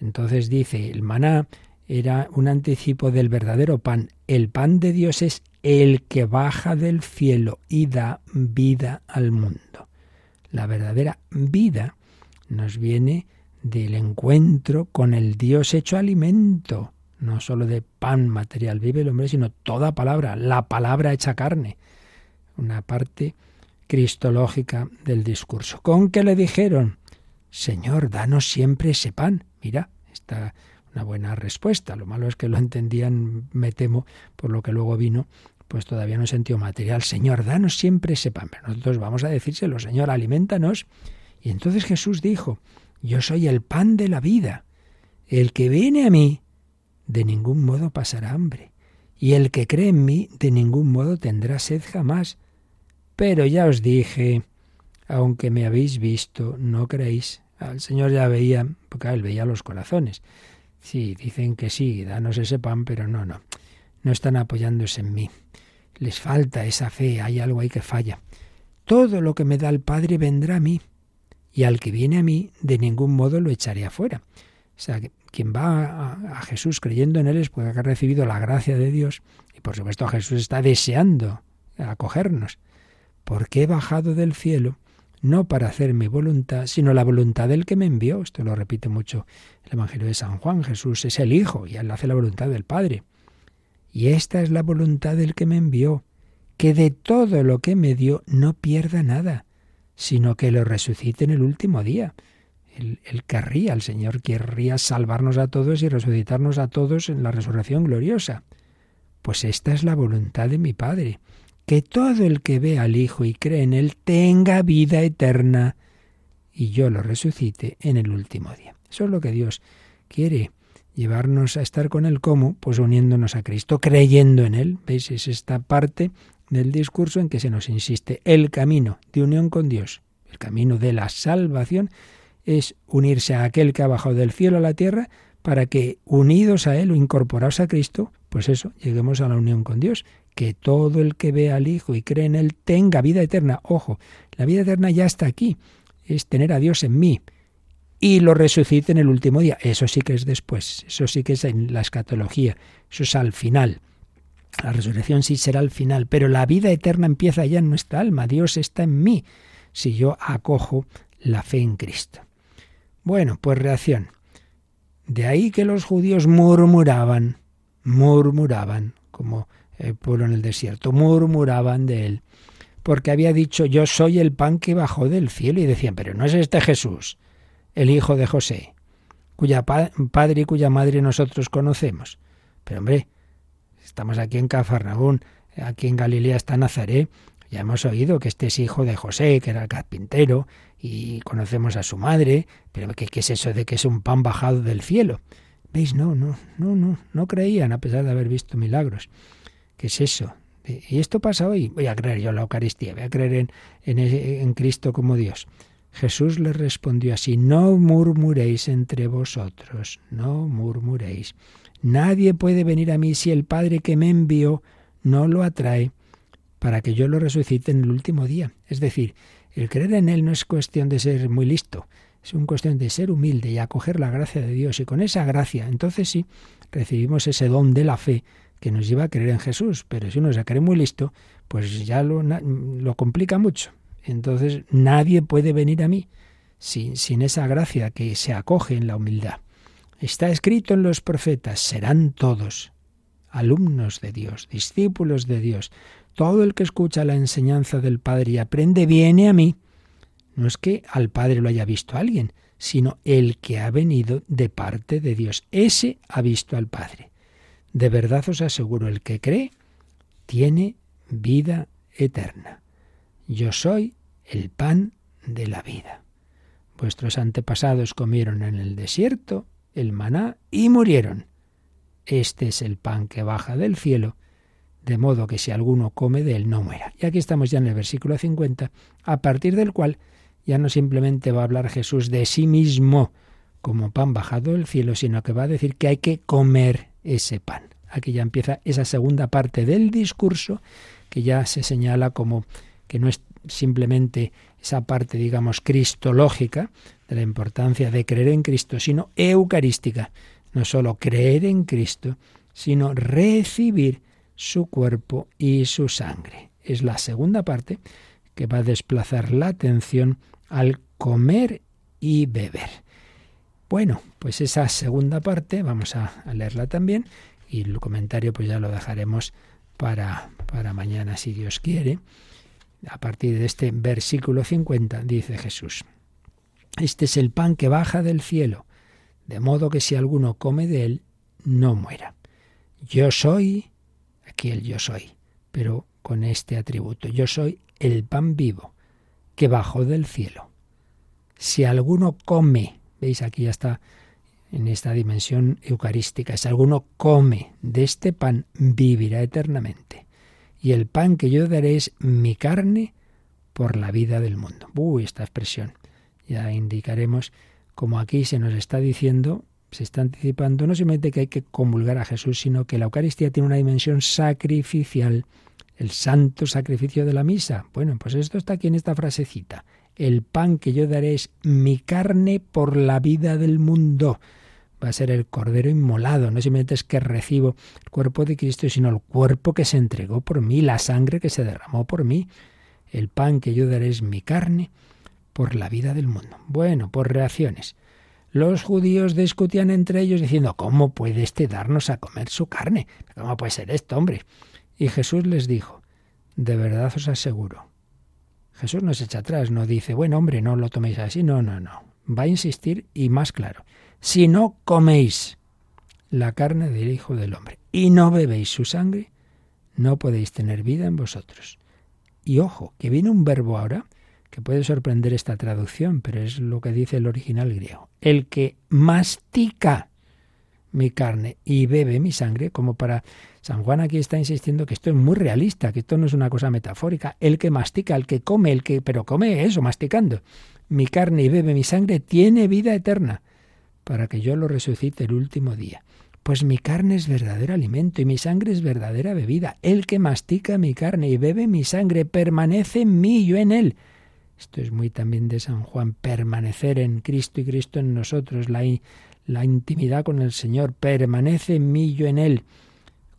Entonces dice, el maná era un anticipo del verdadero pan. El pan de Dios es el que baja del cielo y da vida al mundo. La verdadera vida nos viene del encuentro con el Dios hecho alimento no solo de pan material vive el hombre, sino toda palabra, la palabra hecha carne, una parte cristológica del discurso. ¿Con qué le dijeron? Señor, danos siempre ese pan. Mira, está una buena respuesta. Lo malo es que lo entendían, me temo, por lo que luego vino, pues todavía no sentido material. Señor, danos siempre ese pan. Pero nosotros vamos a decírselo, Señor, alimentanos. Y entonces Jesús dijo, yo soy el pan de la vida. El que viene a mí de ningún modo pasará hambre, y el que cree en mí de ningún modo tendrá sed jamás. Pero ya os dije, aunque me habéis visto, no creéis. Al Señor ya veía, porque él veía los corazones. Sí, dicen que sí, danos ese pan, pero no, no. No están apoyándose en mí. Les falta esa fe, hay algo ahí que falla. Todo lo que me da el Padre vendrá a mí, y al que viene a mí, de ningún modo lo echaré afuera. O sea, quien va a, Jesús creyendo en Él es porque ha recibido la gracia de Dios y por supuesto Jesús está deseando acogernos. Porque he bajado del cielo no para hacer mi voluntad, sino la voluntad del que me envió. Esto lo repite mucho el Evangelio de San Juan. Jesús es el Hijo y Él hace la voluntad del Padre. Y esta es la voluntad del que me envió, que de todo lo que me dio no pierda nada, sino que lo resucite en el último día. Él, querría, el Señor querría salvarnos a todos y resucitarnos a todos en la resurrección gloriosa. Pues esta es la voluntad de mi Padre, que todo el que ve al Hijo y cree en Él tenga vida eterna y yo lo resucite en el último día. Eso es lo que Dios quiere, llevarnos a estar con Él como, pues uniéndonos a Cristo, creyendo en Él. ¿Veis? Es esta parte del discurso en que se nos insiste el camino de unión con Dios, el camino de la salvación es unirse a aquel que ha bajado del cielo a la tierra para que unidos a Él o incorporados a Cristo, pues eso, lleguemos a la unión con Dios, que todo el que ve al Hijo y cree en Él tenga vida eterna. Ojo, la vida eterna ya está aquí, es tener a Dios en mí y lo resucite en el último día. Eso sí que es después, eso sí que es en la escatología, eso es al final. La resurrección sí será al final, pero la vida eterna empieza ya en nuestra alma. Dios está en mí si yo acojo la fe en Cristo. Bueno, pues reacción. De ahí que los judíos murmuraban, murmuraban, como el pueblo en el desierto, murmuraban de él, porque había dicho, yo soy el pan que bajó del cielo, y decían, pero no es este Jesús, el hijo de José, cuya padre y cuya madre nosotros conocemos. Pero hombre, estamos aquí en Cafarnaún, aquí en Galilea está Nazaret, ya hemos oído que este es hijo de José, que era el carpintero, y conocemos a su madre, pero ¿qué, ¿qué, es eso de que es un pan bajado del cielo? ¿Veis? No, no, no, no, no creían a pesar de haber visto milagros. ¿Qué es eso? Y esto pasa hoy. Voy a creer yo en la Eucaristía, voy a creer en, en, en Cristo como Dios. Jesús les respondió así, no murmuréis entre vosotros, no murmuréis. Nadie puede venir a mí si el Padre que me envió no lo atrae para que yo lo resucite en el último día. Es decir, el creer en Él no es cuestión de ser muy listo, es una cuestión de ser humilde y acoger la gracia de Dios. Y con esa gracia, entonces sí, recibimos ese don de la fe que nos lleva a creer en Jesús. Pero si uno se cree muy listo, pues ya lo, lo complica mucho. Entonces nadie puede venir a mí sin, sin esa gracia que se acoge en la humildad. Está escrito en los profetas, serán todos alumnos de Dios, discípulos de Dios. Todo el que escucha la enseñanza del Padre y aprende viene a mí. No es que al Padre lo haya visto alguien, sino el que ha venido de parte de Dios. Ese ha visto al Padre. De verdad os aseguro, el que cree tiene vida eterna. Yo soy el pan de la vida. Vuestros antepasados comieron en el desierto el maná y murieron. Este es el pan que baja del cielo de modo que si alguno come de él no muera. Y aquí estamos ya en el versículo 50, a partir del cual ya no simplemente va a hablar Jesús de sí mismo como pan bajado del cielo, sino que va a decir que hay que comer ese pan. Aquí ya empieza esa segunda parte del discurso que ya se señala como que no es simplemente esa parte, digamos, cristológica de la importancia de creer en Cristo, sino eucarística. No solo creer en Cristo, sino recibir su cuerpo y su sangre. Es la segunda parte que va a desplazar la atención al comer y beber. Bueno, pues esa segunda parte vamos a, leerla también y el comentario pues ya lo dejaremos para, para mañana si Dios quiere. A partir de este versículo 50 dice Jesús, Este es el pan que baja del cielo, de modo que si alguno come de él, no muera. Yo soy aquí el yo soy, pero con este atributo. Yo soy el pan vivo que bajó del cielo. Si alguno come, veis aquí ya está en esta dimensión eucarística, si alguno come de este pan, vivirá eternamente. Y el pan que yo daré es mi carne por la vida del mundo. Uy, esta expresión. Ya indicaremos como aquí se nos está diciendo se está anticipando no simplemente que hay que comulgar a Jesús, sino que la Eucaristía tiene una dimensión sacrificial, el santo sacrificio de la misa. Bueno, pues esto está aquí en esta frasecita. El pan que yo daré es mi carne por la vida del mundo. Va a ser el cordero inmolado. No simplemente es que recibo el cuerpo de Cristo, sino el cuerpo que se entregó por mí, la sangre que se derramó por mí. El pan que yo daré es mi carne por la vida del mundo. Bueno, por reacciones los judíos discutían entre ellos diciendo, ¿cómo puede éste darnos a comer su carne? ¿Cómo puede ser esto, hombre? Y Jesús les dijo, de verdad os aseguro. Jesús no se echa atrás, no dice, bueno, hombre, no lo toméis así, no, no, no. Va a insistir y más claro, si no coméis la carne del Hijo del Hombre y no bebéis su sangre, no podéis tener vida en vosotros. Y ojo, que viene un verbo ahora que puede sorprender esta traducción, pero es lo que dice el original griego. El que mastica mi carne y bebe mi sangre, como para San Juan aquí está insistiendo que esto es muy realista, que esto no es una cosa metafórica. El que mastica, el que come, el que, pero come eso, masticando. Mi carne y bebe mi sangre tiene vida eterna, para que yo lo resucite el último día. Pues mi carne es verdadero alimento y mi sangre es verdadera bebida. El que mastica mi carne y bebe mi sangre permanece en mí y yo en él. Esto es muy también de San Juan, permanecer en Cristo y Cristo en nosotros, la, la intimidad con el Señor, permanece en mí yo en él.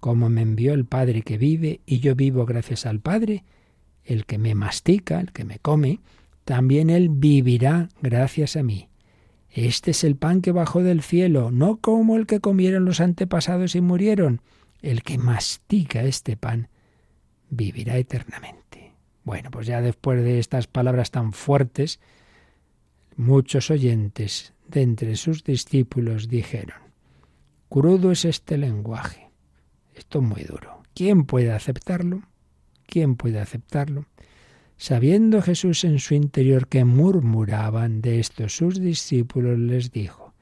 Como me envió el Padre que vive y yo vivo gracias al Padre, el que me mastica, el que me come, también él vivirá gracias a mí. Este es el pan que bajó del cielo, no como el que comieron los antepasados y murieron. El que mastica este pan vivirá eternamente. Bueno, pues ya después de estas palabras tan fuertes, muchos oyentes entre sus discípulos dijeron, crudo es este lenguaje, esto es muy duro. ¿Quién puede aceptarlo? ¿Quién puede aceptarlo? Sabiendo Jesús en su interior que murmuraban de esto sus discípulos, les dijo,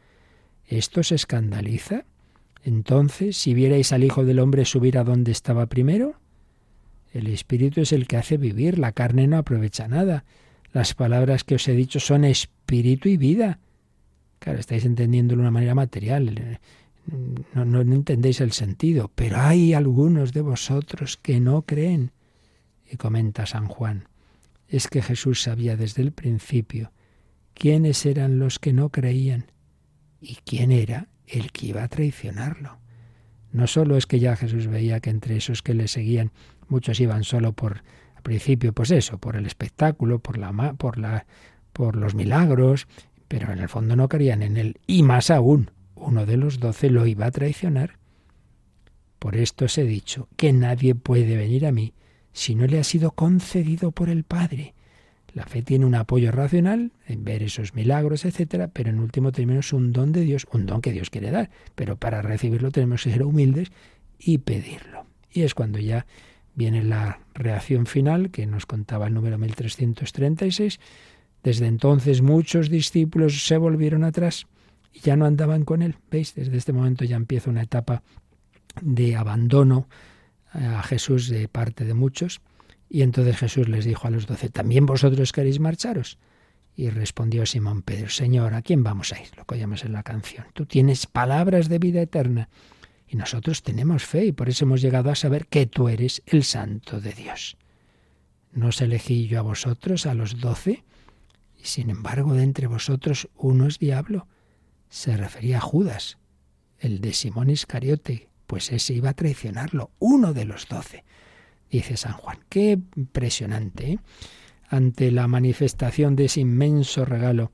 ¿esto se escandaliza? Entonces, si vierais al Hijo del Hombre subir a donde estaba primero, el Espíritu es el que hace vivir, la carne no aprovecha nada. Las palabras que os he dicho son espíritu y vida. Claro, estáis entendiéndolo de una manera material. No, no, no entendéis el sentido, pero hay algunos de vosotros que no creen. Y comenta San Juan, es que Jesús sabía desde el principio quiénes eran los que no creían y quién era el que iba a traicionarlo. No solo es que ya Jesús veía que entre esos que le seguían muchos iban solo por al principio pues eso, por el espectáculo, por la por la por los milagros, pero en el fondo no creían en él y más aún, uno de los doce lo iba a traicionar. Por esto os he dicho que nadie puede venir a mí si no le ha sido concedido por el Padre. La fe tiene un apoyo racional en ver esos milagros, etcétera, pero en último término es un don de Dios, un don que Dios quiere dar, pero para recibirlo tenemos que ser humildes y pedirlo. Y es cuando ya viene la reacción final que nos contaba el número 1336. Desde entonces muchos discípulos se volvieron atrás y ya no andaban con él. ¿Veis? Desde este momento ya empieza una etapa de abandono a Jesús de parte de muchos. Y entonces Jesús les dijo a los doce, ¿también vosotros queréis marcharos? Y respondió Simón Pedro, Señor, ¿a quién vamos a ir? Lo que oíamos en la canción. Tú tienes palabras de vida eterna y nosotros tenemos fe y por eso hemos llegado a saber que tú eres el santo de Dios. ¿No os elegí yo a vosotros, a los doce? Y sin embargo, de entre vosotros uno es diablo. Se refería a Judas, el de Simón Iscariote, pues ese iba a traicionarlo, uno de los doce, dice San Juan. Qué impresionante. ¿eh? Ante la manifestación de ese inmenso regalo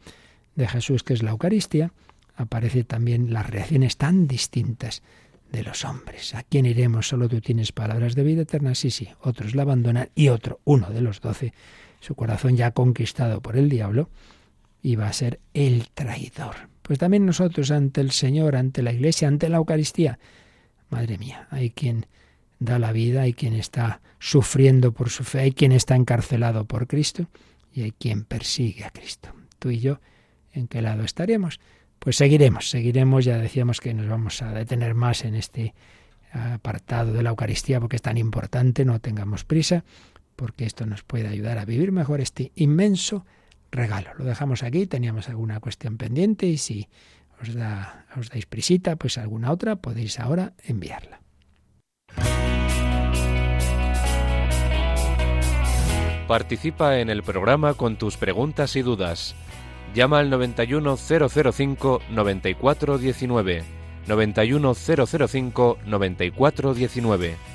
de Jesús que es la Eucaristía, aparece también las reacciones tan distintas de los hombres. ¿A quién iremos? Solo tú tienes palabras de vida eterna. Sí, sí. Otros la abandonan y otro, uno de los doce, su corazón ya conquistado por el diablo, iba a ser el traidor. Pues también nosotros ante el Señor, ante la Iglesia, ante la Eucaristía, Madre mía, hay quien da la vida, hay quien está sufriendo por su fe, hay quien está encarcelado por Cristo y hay quien persigue a Cristo. Tú y yo, ¿en qué lado estaremos? Pues seguiremos, seguiremos, ya decíamos que nos vamos a detener más en este apartado de la Eucaristía porque es tan importante, no tengamos prisa, porque esto nos puede ayudar a vivir mejor este inmenso regalo. Lo dejamos aquí, teníamos alguna cuestión pendiente y si os, da, os dais prisita, pues alguna otra podéis ahora enviarla. Participa en el programa con tus preguntas y dudas. Llama al 91005 9419.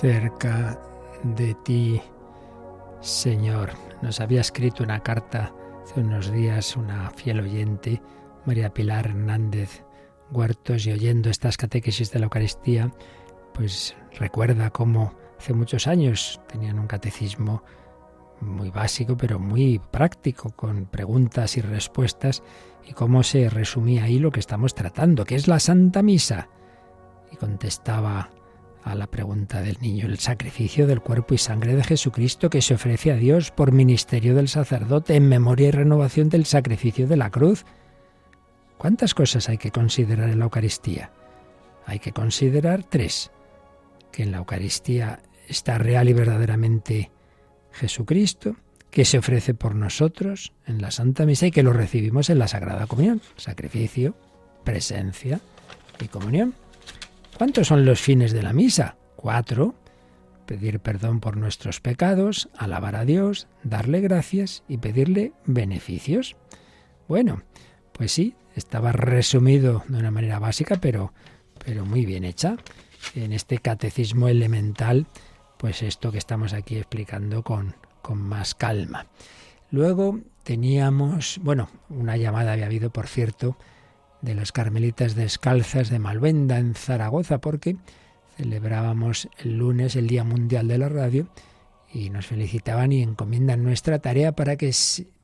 cerca de ti, Señor. Nos había escrito una carta hace unos días una fiel oyente, María Pilar Hernández Huertos, y oyendo estas catequesis de la Eucaristía, pues recuerda cómo hace muchos años tenían un catecismo muy básico, pero muy práctico, con preguntas y respuestas, y cómo se resumía ahí lo que estamos tratando, que es la Santa Misa. Y contestaba a la pregunta del niño, el sacrificio del cuerpo y sangre de Jesucristo que se ofrece a Dios por ministerio del sacerdote en memoria y renovación del sacrificio de la cruz. ¿Cuántas cosas hay que considerar en la Eucaristía? Hay que considerar tres. Que en la Eucaristía está real y verdaderamente Jesucristo, que se ofrece por nosotros en la Santa Misa y que lo recibimos en la Sagrada Comunión. Sacrificio, presencia y comunión. ¿Cuántos son los fines de la misa? Cuatro. Pedir perdón por nuestros pecados, alabar a Dios, darle gracias y pedirle beneficios. Bueno, pues sí, estaba resumido de una manera básica, pero, pero muy bien hecha. En este catecismo elemental, pues esto que estamos aquí explicando con, con más calma. Luego teníamos, bueno, una llamada había habido, por cierto, de las Carmelitas Descalzas de Malvenda en Zaragoza, porque celebrábamos el lunes el Día Mundial de la Radio y nos felicitaban y encomiendan nuestra tarea para que,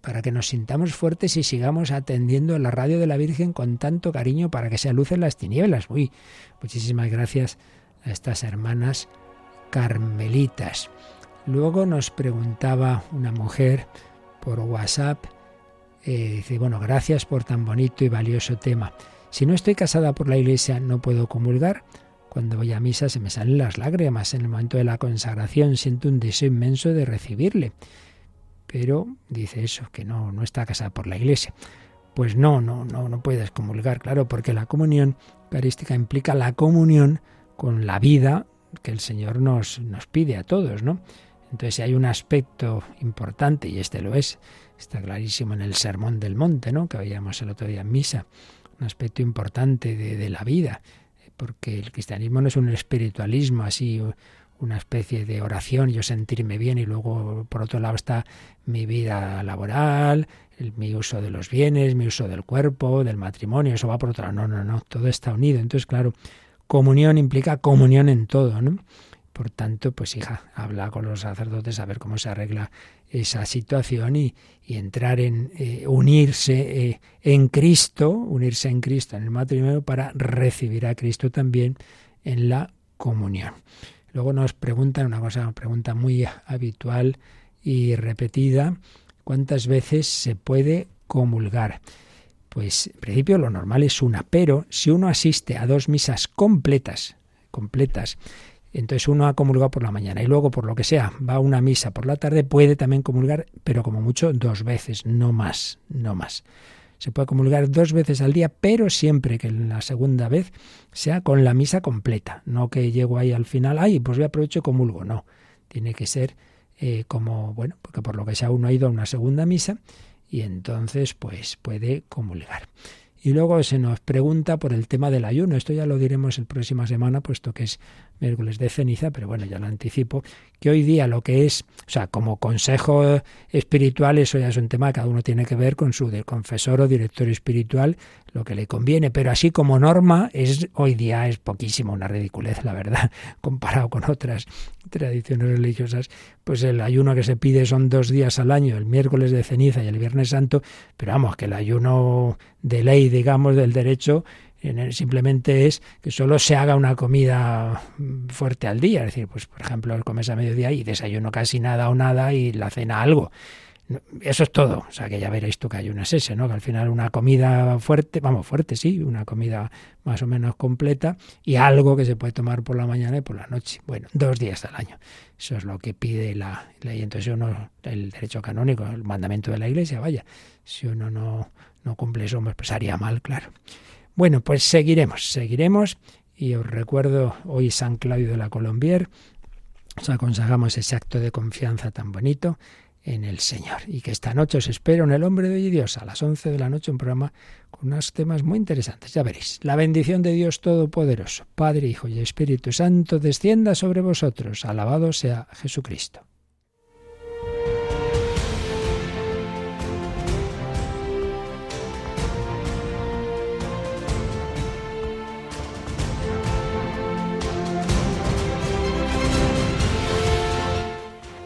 para que nos sintamos fuertes y sigamos atendiendo la radio de la Virgen con tanto cariño para que se alucen las tinieblas. Uy, muchísimas gracias a estas hermanas carmelitas. Luego nos preguntaba una mujer por WhatsApp eh, dice, bueno, gracias por tan bonito y valioso tema. Si no estoy casada por la iglesia, no puedo comulgar. Cuando voy a misa se me salen las lágrimas. En el momento de la consagración siento un deseo inmenso de recibirle. Pero dice eso, que no, no está casada por la iglesia. Pues no, no, no, no puedes comulgar, claro, porque la comunión eucarística implica la comunión con la vida que el Señor nos, nos pide a todos, ¿no? Entonces, si hay un aspecto importante, y este lo es, Está clarísimo en el Sermón del Monte, ¿no? que veíamos el otro día en misa, un aspecto importante de, la vida, porque el cristianismo no es un espiritualismo así, una especie de oración, yo sentirme bien y luego por otro lado está mi vida laboral, mi uso de los bienes, mi uso del cuerpo, del matrimonio, eso va por otro lado. No, no, no, todo está unido. Entonces, claro, comunión implica comunión en todo, ¿no? Por tanto, pues hija, habla con los sacerdotes a ver cómo se arregla esa situación y, entrar en eh, unirse eh, en Cristo, unirse en Cristo en el matrimonio para recibir a Cristo también en la comunión. Luego nos preguntan una cosa, una pregunta muy habitual y repetida, ¿cuántas veces se puede comulgar? Pues en principio lo normal es una, pero si uno asiste a dos misas completas, completas, entonces uno ha comulgado por la mañana y luego por lo que sea va a una misa por la tarde, puede también comulgar, pero como mucho dos veces, no más, no más. Se puede comulgar dos veces al día, pero siempre que la segunda vez sea con la misa completa, no que llego ahí al final, ay, pues voy aprovecho y comulgo, no. Tiene que ser eh, como, bueno, porque por lo que sea uno ha ido a una segunda misa y entonces pues puede comulgar. Y luego se nos pregunta por el tema del ayuno. Esto ya lo diremos el próxima semana, puesto que es miércoles de ceniza, pero bueno, ya lo anticipo, que hoy día lo que es, o sea, como consejo espiritual, eso ya es un tema cada uno tiene que ver con su confesor o director espiritual, lo que le conviene, pero así como norma, es hoy día es poquísimo, una ridiculez, la verdad, (laughs) comparado con otras tradiciones religiosas, pues el ayuno que se pide son dos días al año, el miércoles de ceniza y el viernes santo, pero vamos, que el ayuno de ley, digamos, del derecho, simplemente es que solo se haga una comida fuerte al día, es decir, pues por ejemplo, comes a mediodía y desayuno casi nada o nada y la cena algo. Eso es todo. O sea, que ya veréis tú que hay una ese, ¿no? Que al final una comida fuerte, vamos, fuerte, sí, una comida más o menos completa y algo que se puede tomar por la mañana y por la noche. Bueno, dos días al año. Eso es lo que pide la ley. Entonces uno, el derecho canónico, el mandamiento de la Iglesia, vaya, si uno no, no cumple eso, pues haría mal, claro. Bueno, pues seguiremos, seguiremos. Y os recuerdo hoy San Claudio de la Colombier. Os aconsejamos ese acto de confianza tan bonito en el Señor. Y que esta noche os espero en El Hombre de Hoy Dios a las 11 de la noche, un programa con unos temas muy interesantes. Ya veréis. La bendición de Dios Todopoderoso, Padre, Hijo y Espíritu Santo, descienda sobre vosotros. Alabado sea Jesucristo.